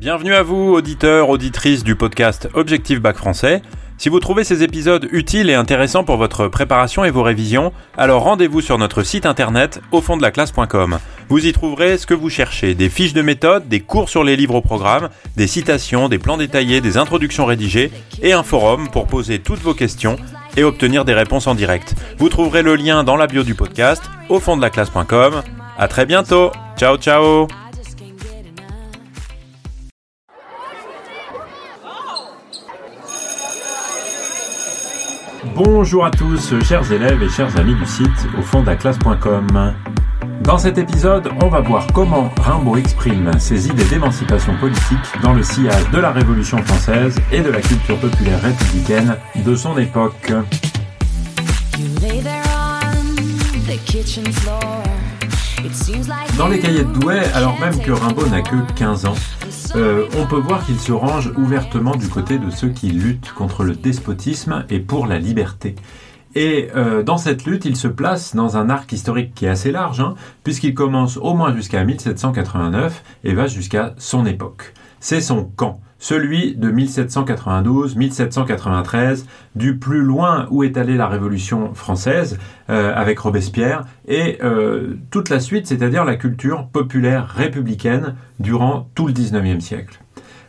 Bienvenue à vous, auditeurs, auditrices du podcast Objectif Bac Français. Si vous trouvez ces épisodes utiles et intéressants pour votre préparation et vos révisions, alors rendez-vous sur notre site internet au fond de la classe.com. Vous y trouverez ce que vous cherchez, des fiches de méthode, des cours sur les livres au programme, des citations, des plans détaillés, des introductions rédigées et un forum pour poser toutes vos questions et obtenir des réponses en direct. Vous trouverez le lien dans la bio du podcast au fond de la classe.com. À très bientôt. Ciao ciao. Bonjour à tous, chers élèves et chers amis du site au fond classe.com. Dans cet épisode, on va voir comment Rimbaud exprime ses idées d'émancipation politique dans le sillage de la Révolution française et de la culture populaire républicaine de son époque. Dans les cahiers de Douai, alors même que Rimbaud n'a que 15 ans, euh, on peut voir qu'il se range ouvertement du côté de ceux qui luttent contre le despotisme et pour la liberté. Et euh, dans cette lutte, il se place dans un arc historique qui est assez large, hein, puisqu'il commence au moins jusqu'à 1789 et va jusqu'à son époque. C'est son camp celui de 1792-1793, du plus loin où est allée la Révolution française euh, avec Robespierre, et euh, toute la suite, c'est-à-dire la culture populaire républicaine durant tout le XIXe siècle.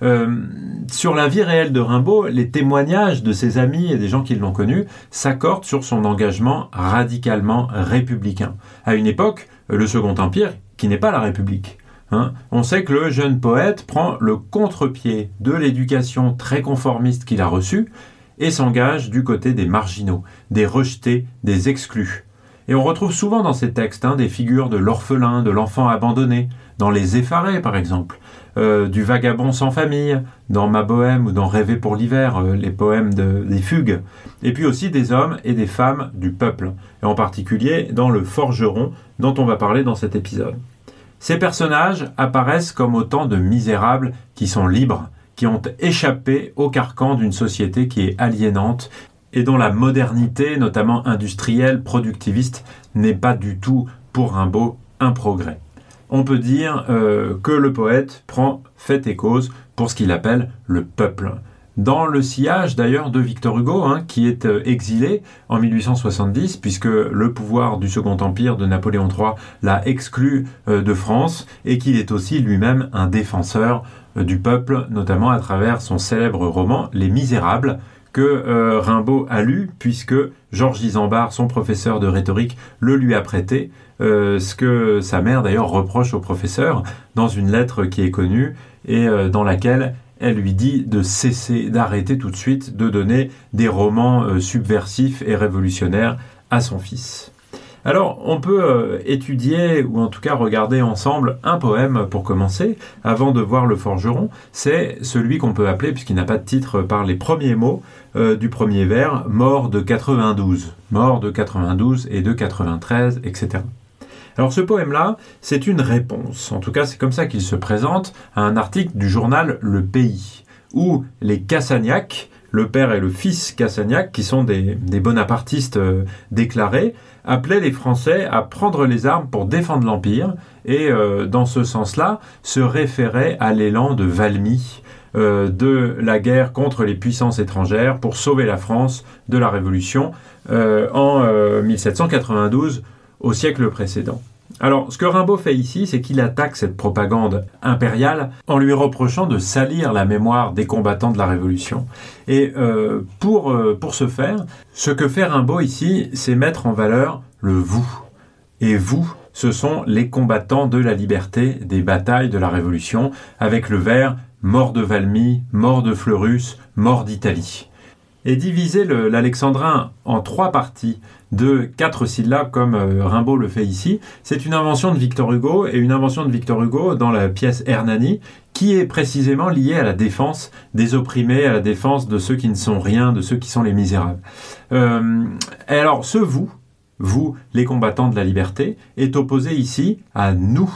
Euh, sur la vie réelle de Rimbaud, les témoignages de ses amis et des gens qui l'ont connu s'accordent sur son engagement radicalement républicain. À une époque, le Second Empire, qui n'est pas la République. Hein. On sait que le jeune poète prend le contre-pied de l'éducation très conformiste qu'il a reçue et s'engage du côté des marginaux, des rejetés, des exclus. Et on retrouve souvent dans ces textes hein, des figures de l'orphelin, de l'enfant abandonné, dans Les Effarés par exemple, euh, du vagabond sans famille, dans Ma Bohème ou dans Rêver pour l'hiver, euh, les poèmes des fugues, et puis aussi des hommes et des femmes du peuple, et en particulier dans Le Forgeron dont on va parler dans cet épisode. Ces personnages apparaissent comme autant de misérables qui sont libres, qui ont échappé au carcan d'une société qui est aliénante et dont la modernité, notamment industrielle, productiviste, n'est pas du tout pour Rimbaud un progrès. On peut dire euh, que le poète prend fait et cause pour ce qu'il appelle le peuple dans le sillage d'ailleurs de Victor Hugo, hein, qui est euh, exilé en 1870, puisque le pouvoir du Second Empire de Napoléon III l'a exclu euh, de France, et qu'il est aussi lui-même un défenseur euh, du peuple, notamment à travers son célèbre roman Les Misérables, que Rimbaud a lu, puisque Georges Isambard, son professeur de rhétorique, le lui a prêté, ce que sa mère d'ailleurs reproche au professeur dans une lettre qui est connue et dans laquelle elle lui dit de cesser, d'arrêter tout de suite de donner des romans euh, subversifs et révolutionnaires à son fils. Alors, on peut euh, étudier, ou en tout cas regarder ensemble, un poème pour commencer, avant de voir le forgeron. C'est celui qu'on peut appeler, puisqu'il n'a pas de titre par les premiers mots euh, du premier vers, Mort de 92. Mort de 92 et de 93, etc. Alors ce poème-là, c'est une réponse, en tout cas c'est comme ça qu'il se présente, à un article du journal Le Pays, où les Cassagnac, le père et le fils Cassagnac, qui sont des, bonapartistes euh, déclarés, appelaient les Français à prendre les armes pour défendre l'Empire, et euh, dans ce sens-là, se référaient à l'élan de Valmy, euh, de la guerre contre les puissances étrangères pour sauver la France de la Révolution en 1792 au siècle précédent. Alors, ce que Rimbaud fait ici, c'est qu'il attaque cette propagande impériale en lui reprochant de salir la mémoire des combattants de la Révolution. Et euh, pour, euh, pour ce faire, ce que fait Rimbaud ici, c'est mettre en valeur le vous. Et vous, ce sont les combattants de la liberté des batailles de la Révolution, avec le vers mort de Valmy, mort de Fleurus, mort d'Italie. Et diviser l'alexandrin en trois parties de quatre syllabes comme euh, Rimbaud le fait ici. C'est une invention de Victor Hugo et une invention de Victor Hugo dans la pièce Hernani qui est précisément liée à la défense des opprimés, à la défense de ceux qui ne sont rien, de ceux qui sont les misérables. Euh, alors ce vous, vous les combattants de la liberté, est opposé ici à nous.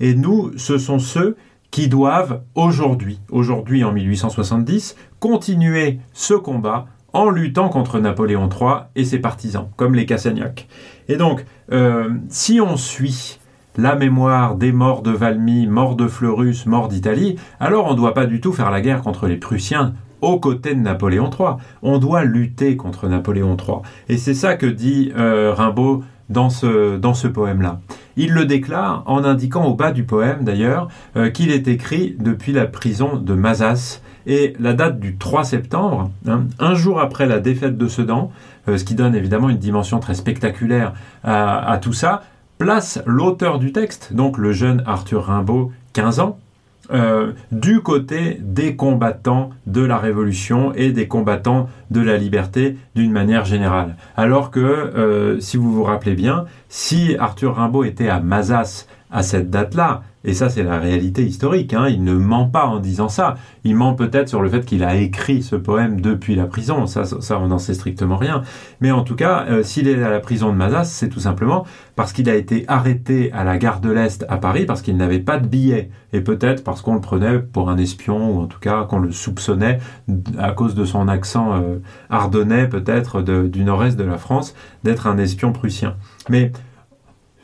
Et nous, ce sont ceux qui doivent aujourd'hui, aujourd'hui en 1870, continuer ce combat en luttant contre Napoléon III et ses partisans, comme les Cassagnacs. Et donc, euh, si on suit la mémoire des morts de Valmy, morts de Fleurus, morts d'Italie, alors on ne doit pas du tout faire la guerre contre les Prussiens aux côtés de Napoléon III. On doit lutter contre Napoléon III. Et c'est ça que dit euh, Rimbaud dans ce, dans ce poème-là. Il le déclare en indiquant au bas du poème d'ailleurs euh, qu'il est écrit depuis la prison de Mazas. Et la date du 3 septembre, hein, un jour après la défaite de Sedan, euh, ce qui donne évidemment une dimension très spectaculaire à, tout ça, place l'auteur du texte, donc le jeune Arthur Rimbaud, 15 ans, euh, du côté des combattants de la Révolution et des combattants de la liberté d'une manière générale. Alors que, euh, si vous vous rappelez bien, si Arthur Rimbaud était à Mazas à cette date-là, et ça, c'est la réalité historique. Hein. Il ne ment pas en disant ça. Il ment peut-être sur le fait qu'il a écrit ce poème depuis la prison. Ça, on n'en sait strictement rien. Mais en tout cas, euh, s'il est à la prison de Mazas, c'est tout simplement parce qu'il a été arrêté à la gare de l'Est à Paris parce qu'il n'avait pas de billet. Et peut-être parce qu'on le prenait pour un espion, ou en tout cas qu'on le soupçonnait à cause de son accent euh, ardennais, peut-être du nord-est de la France, d'être un espion prussien. Mais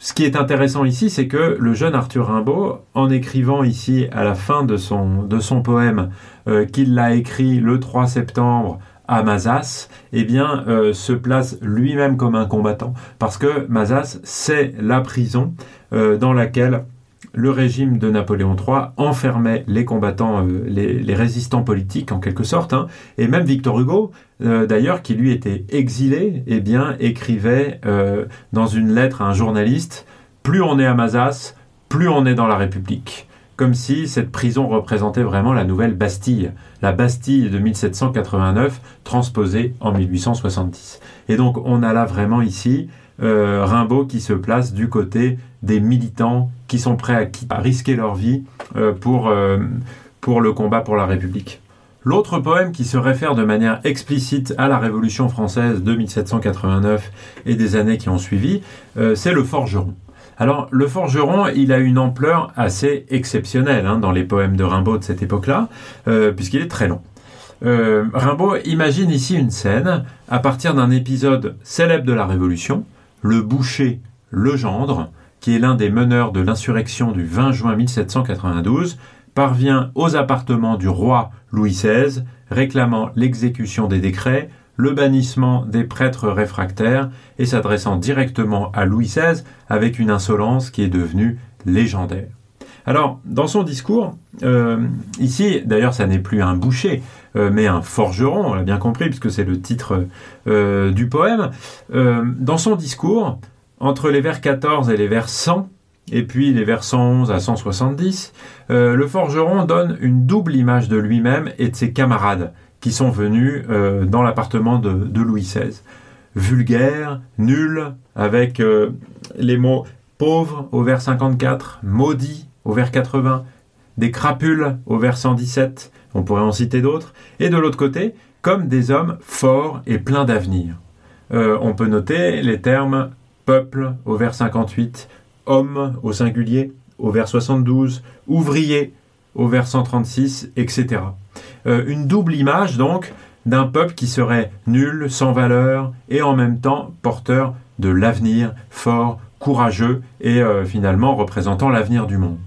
ce qui est intéressant ici, c'est que le jeune Arthur Rimbaud, en écrivant ici à la fin de son, de son poème, euh, qu'il l'a écrit le 3 septembre à Mazas, eh bien, euh, se place lui-même comme un combattant. Parce que Mazas, c'est la prison euh, dans laquelle le régime de Napoléon III enfermait les combattants, euh, les, résistants politiques en quelque sorte, hein. et même Victor Hugo, euh, d'ailleurs, qui lui était exilé, eh bien, écrivait euh, dans une lettre à un journaliste Plus on est à Mazas, plus on est dans la République. Comme si cette prison représentait vraiment la nouvelle Bastille, la Bastille de 1789 transposée en 1870. Et donc on a là vraiment ici Rimbaud qui se place du côté des militants qui sont prêts à, risquer leur vie euh, pour, euh, pour le combat pour la République. L'autre poème qui se réfère de manière explicite à la Révolution française de 1789 et des années qui ont suivi, euh, c'est le Forgeron. Alors le Forgeron, il a une ampleur assez exceptionnelle hein, dans les poèmes de Rimbaud de cette époque-là, puisqu'il est très long. Rimbaud imagine ici une scène à partir d'un épisode célèbre de la Révolution, le boucher, le gendre, qui est l'un des meneurs de l'insurrection du 20 juin 1792, parvient aux appartements du roi Louis XVI, réclamant l'exécution des décrets, le bannissement des prêtres réfractaires et s'adressant directement à Louis XVI avec une insolence qui est devenue légendaire. Alors, dans son discours, euh, ici, d'ailleurs, ça n'est plus un boucher, euh, mais un forgeron, on l'a bien compris, puisque c'est le titre euh, du poème. dans son discours, entre les vers 14 et les vers 100, et puis les vers 111 à 170, euh, le forgeron donne une double image de lui-même et de ses camarades qui sont venus euh, dans l'appartement de, Louis XVI. Vulgaire, nul, avec euh, les mots pauvre au vers 54, maudit au vers 80, des crapules au vers 117, on pourrait en citer d'autres, et de l'autre côté, comme des hommes forts et pleins d'avenir. on peut noter les termes peuple au vers 58, homme au singulier au vers 72, ouvrier au vers 136, etc. Euh, une double image donc d'un peuple qui serait nul, sans valeur et en même temps porteur de l'avenir, fort, courageux et euh, finalement représentant l'avenir du monde.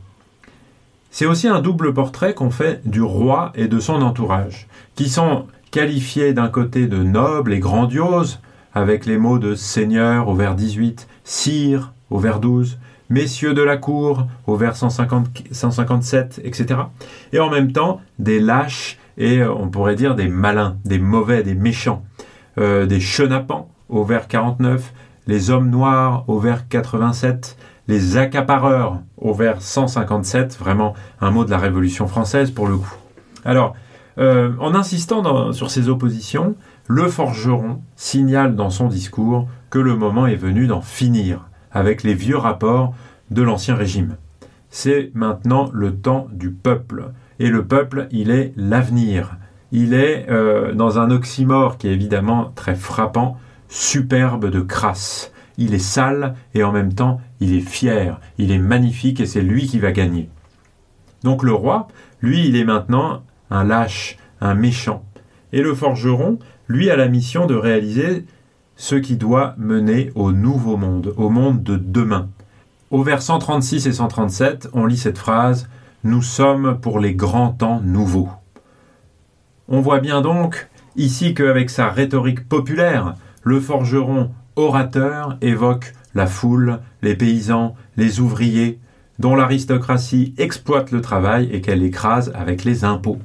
C'est aussi un double portrait qu'on fait du roi et de son entourage, qui sont qualifiés d'un côté de nobles et grandioses, avec les mots de Seigneur au vers 18, Sire au vers 12, Messieurs de la cour au vers 157, etc. Et en même temps, des lâches et euh, on pourrait dire des malins, des mauvais, des méchants, euh, des chenapans au vers 49, les hommes noirs au vers 87, les accapareurs au vers 157, vraiment un mot de la Révolution française pour le coup. Alors, euh, en insistant sur ces oppositions, le forgeron signale dans son discours que le moment est venu d'en finir avec les vieux rapports de l'Ancien Régime. C'est maintenant le temps du peuple. Et le peuple, il est l'avenir. Il est euh, dans un oxymore qui est évidemment très frappant, superbe de crasse. Il est sale et en même temps il est fier, il est magnifique et c'est lui qui va gagner. Donc le roi, lui, il est maintenant un lâche, un méchant. Et le forgeron, lui a la mission de réaliser ce qui doit mener au nouveau monde, au monde de demain. Au vers 136 et 137, on lit cette phrase Nous sommes pour les grands temps nouveaux. On voit bien donc ici qu'avec sa rhétorique populaire, le forgeron orateur évoque la foule, les paysans, les ouvriers, dont l'aristocratie exploite le travail et qu'elle écrase avec les impôts.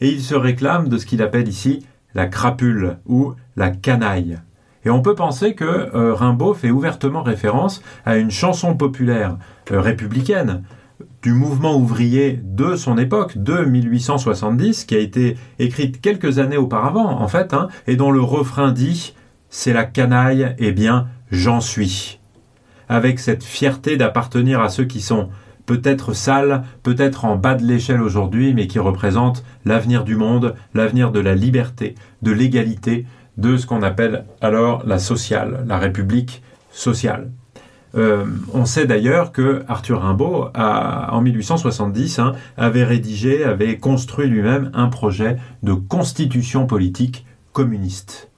Et il se réclame de ce qu'il appelle ici la crapule ou la canaille. Et on peut penser que euh, Rimbaud fait ouvertement référence à une chanson populaire euh, républicaine du mouvement ouvrier de son époque, de 1870, qui a été écrite quelques années auparavant, en fait, hein, et dont le refrain dit C'est la canaille, eh bien, j'en suis avec cette fierté d'appartenir à ceux qui sont peut-être sales, peut-être en bas de l'échelle aujourd'hui, mais qui représentent l'avenir du monde, l'avenir de la liberté, de l'égalité, de ce qu'on appelle alors la sociale, la République sociale. Euh, on sait d'ailleurs que Arthur Rimbaud, en 1870, hein, avait rédigé, avait construit lui-même un projet de constitution politique communiste.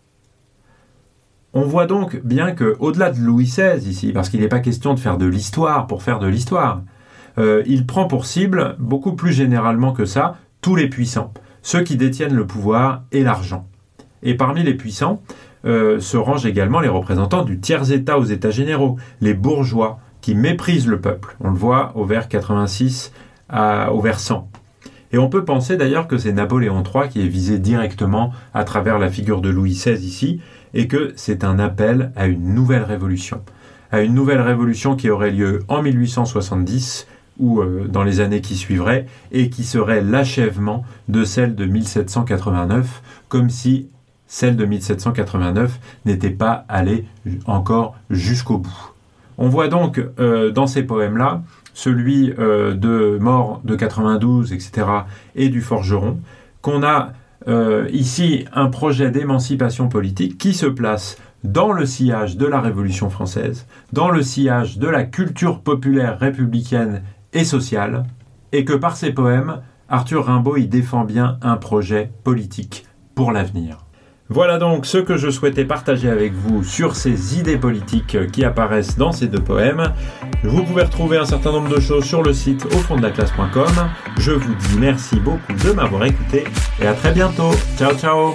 On voit donc bien que, au-delà de Louis XVI ici, parce qu'il n'est pas question de faire de l'histoire pour faire de l'histoire, euh, il prend pour cible, beaucoup plus généralement que ça, tous les puissants, ceux qui détiennent le pouvoir et l'argent. Et parmi les puissants euh, se rangent également les représentants du tiers-État aux États généraux, les bourgeois, qui méprisent le peuple. On le voit au vers 86 à, au vers 100. Et on peut penser d'ailleurs que c'est Napoléon III qui est visé directement à travers la figure de Louis XVI ici, et que c'est un appel à une nouvelle révolution. À une nouvelle révolution qui aurait lieu en 1870 ou euh, dans les années qui suivraient, et qui serait l'achèvement de celle de 1789, comme si celle de 1789 n'était pas allée encore jusqu'au bout. On voit donc euh, dans ces poèmes-là, celui euh, de Mort de 92, etc., et du Forgeron, qu'on a ici un projet d'émancipation politique qui se place dans le sillage de la Révolution française, dans le sillage de la culture populaire républicaine et sociale, et que par ses poèmes, Arthur Rimbaud y défend bien un projet politique pour l'avenir. Voilà donc ce que je souhaitais partager avec vous sur ces idées politiques qui apparaissent dans ces deux poèmes. Vous pouvez retrouver un certain nombre de choses sur le site au fond de la classe.com. Je vous dis merci beaucoup de m'avoir écouté et à très bientôt. Ciao ciao